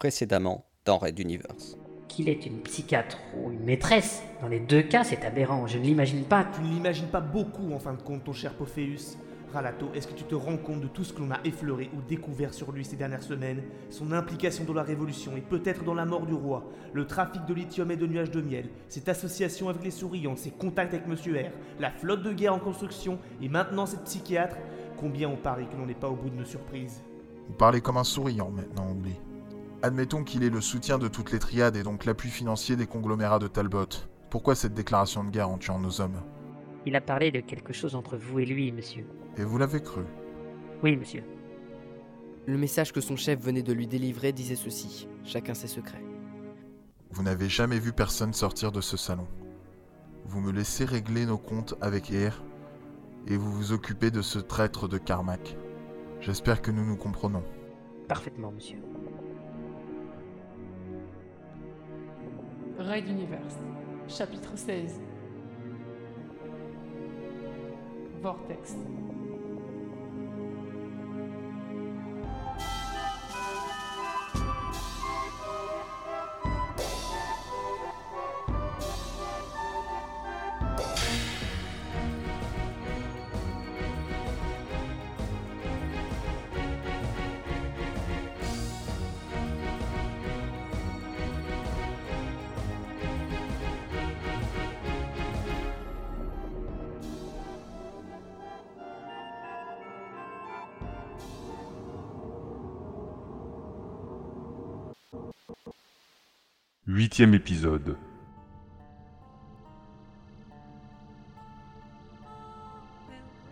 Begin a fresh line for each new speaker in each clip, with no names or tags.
précédemment dans Red Universe.
Qu'il est une psychiatre ou une maîtresse, dans les deux cas, c'est aberrant. Je ne l'imagine pas.
Tu ne l'imagines pas beaucoup en fin de compte, ton cher Pophéus. Ralato, est-ce que tu te rends compte de tout ce que l'on a effleuré ou découvert sur lui ces dernières semaines? Son implication dans la révolution et peut-être dans la mort du roi, le trafic de lithium et de nuages de miel, cette association avec les souriants, ses contacts avec Monsieur R, la flotte de guerre en construction et maintenant cette psychiatre? Combien on parie que l'on n'est pas au bout de nos surprises?
Vous parlez comme un souriant maintenant, Ouli. Admettons qu'il ait le soutien de toutes les triades et donc l'appui financier des conglomérats de Talbot. Pourquoi cette déclaration de guerre en tuant nos hommes?
Il a parlé de quelque chose entre vous et lui, monsieur.
Et vous l'avez cru?
Oui, monsieur.
Le message que son chef venait de lui délivrer disait ceci chacun ses secrets.
Vous n'avez jamais vu personne sortir de ce salon. Vous me laissez régler nos comptes avec Air et vous vous occupez de ce traître de Carmack. J'espère que nous nous comprenons.
Parfaitement, monsieur.
Raid Universe, chapitre 16. Vortex.
Huitième épisode.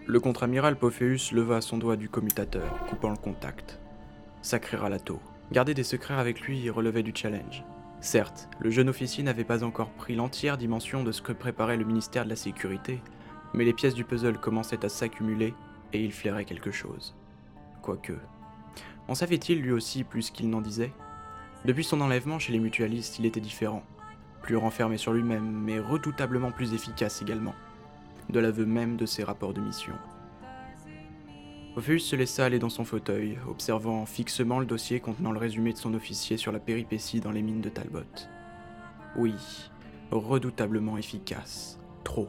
Le contre-amiral Pophéus leva son doigt du commutateur, coupant le contact. Sacré Ralato. Garder des secrets avec lui relevait du challenge. Certes, le jeune officier n'avait pas encore pris l'entière dimension de ce que préparait le ministère de la Sécurité, mais les pièces du puzzle commençaient à s'accumuler et il flairait quelque chose. Quoique. En savait-il lui aussi plus qu'il n'en disait? Depuis son enlèvement chez les mutualistes, il était différent. Plus renfermé sur lui-même, mais redoutablement plus efficace également de l'aveu même de ses rapports de mission. Ophéus se laissa aller dans son fauteuil, observant fixement le dossier contenant le résumé de son officier sur la péripétie dans les mines de Talbot. Oui, redoutablement efficace. Trop.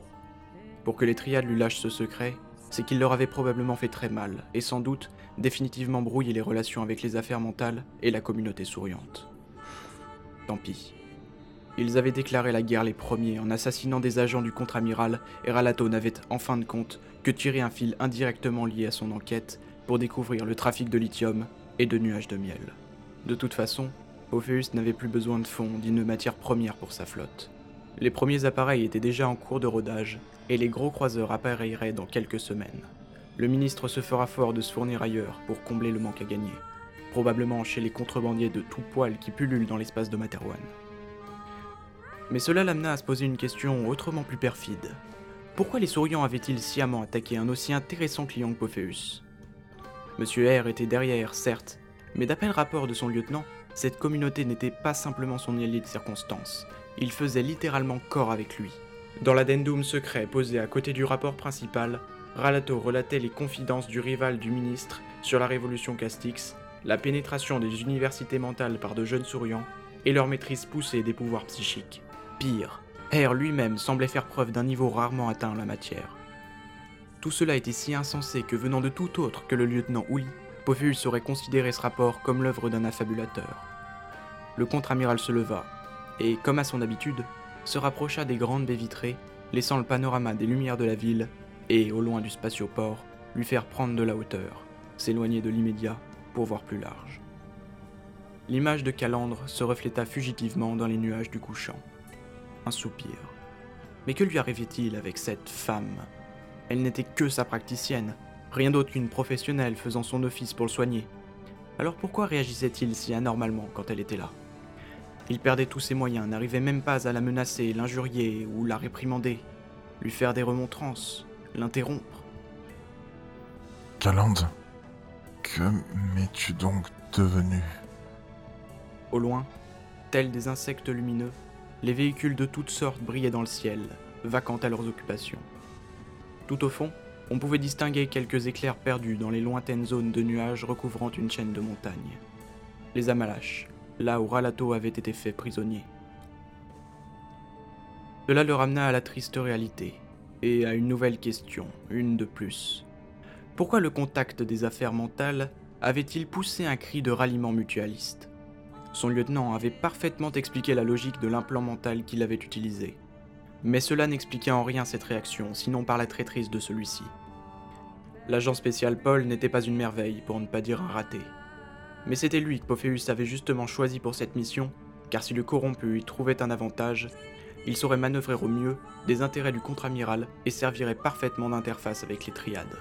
Pour que les triades lui lâchent ce secret, c'est qu'il leur avait probablement fait très mal, et sans doute définitivement brouillé les relations avec les affaires mentales et la communauté souriante. Tant pis. Ils avaient déclaré la guerre les premiers en assassinant des agents du contre-amiral et Ralato n'avait en fin de compte que tiré un fil indirectement lié à son enquête pour découvrir le trafic de lithium et de nuages de miel. De toute façon, Ophéus n'avait plus besoin de fonds d'une matière première pour sa flotte. Les premiers appareils étaient déjà en cours de rodage et les gros croiseurs appareilleraient dans quelques semaines. Le ministre se fera fort de se fournir ailleurs pour combler le manque à gagner, probablement chez les contrebandiers de tout poil qui pullulent dans l'espace de Materwan. Mais cela l'amena à se poser une question autrement plus perfide. Pourquoi les souriants avaient-ils sciemment attaqué un aussi intéressant client que Pophéus? Monsieur R était derrière, certes, mais d'après le rapport de son lieutenant, cette communauté n'était pas simplement son allié de circonstance, il faisait littéralement corps avec lui. Dans l'addendum secret posé à côté du rapport principal, Ralato relatait les confidences du rival du ministre sur la révolution Castix, la pénétration des universités mentales par de jeunes souriants et leur maîtrise poussée des pouvoirs psychiques. Pire, R lui-même semblait faire preuve d'un niveau rarement atteint en la matière. Tout cela était si insensé que venant de tout autre que le lieutenant Ouli, Pophéus aurait considéré ce rapport comme l'œuvre d'un affabulateur. Le contre-amiral se leva, et, comme à son habitude, se rapprocha des grandes baies vitrées, laissant le panorama des lumières de la ville, et, au loin du spatioport, lui faire prendre de la hauteur, s'éloigner de l'immédiat pour voir plus large. L'image de Calandre se refléta fugitivement dans les nuages du couchant un soupir. Mais que lui arrivait-il avec cette femme? Elle n'était que sa praticienne, rien d'autre qu'une professionnelle faisant son office pour le soigner. Alors pourquoi réagissait-il si anormalement quand elle était là? Il perdait tous ses moyens, n'arrivait même pas à la menacer, l'injurier ou la réprimander, lui faire des remontrances, l'interrompre.
Calande, que m'es-tu donc devenu?
Au loin, tels des insectes lumineux, les véhicules de toutes sortes brillaient dans le ciel, vacant à leurs occupations. Tout au fond, on pouvait distinguer quelques éclairs perdus dans les lointaines zones de nuages recouvrant une chaîne de montagnes. Les Amalaches, là où Ralato avait été fait prisonnier. Cela le ramena à la triste réalité, et à une nouvelle question, une de plus. Pourquoi le contact des affaires mentales avait-il poussé un cri de ralliement mutualiste? Son lieutenant avait parfaitement expliqué la logique de l'implant mental qu'il avait utilisé. Mais cela n'expliquait en rien cette réaction, sinon par la traîtrise de celui-ci. L'agent spécial Paul n'était pas une merveille, pour ne pas dire un raté. Mais c'était lui que Pophéus avait justement choisi pour cette mission, car si le corrompu y trouvait un avantage, il saurait manœuvrer au mieux des intérêts du contre-amiral et servirait parfaitement d'interface avec les triades.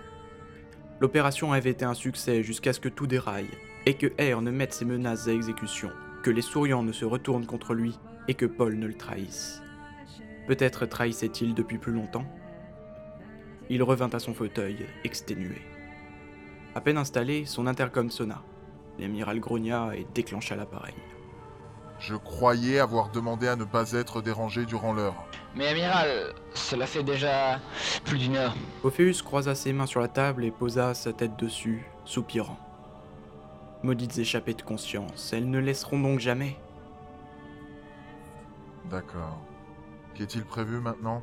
L'opération avait été un succès jusqu'à ce que tout déraille, et que Air ne mette ses menaces à exécution, que les souriants ne se retournent contre lui, et que Paul ne le trahisse. Peut-être trahissait-il depuis plus longtemps? Il revint à son fauteuil, exténué. À peine installé, son intercom sonna. L'amiral grogna et déclencha l'appareil.
Je croyais avoir demandé à ne pas être dérangé durant l'heure.
Mais amiral, cela fait déjà plus d'une heure.
Ophéus croisa ses mains sur la table et posa sa tête dessus, soupirant. Maudites échappées de conscience, elles ne laisseront donc jamais.
D'accord. Qu'est-il prévu maintenant?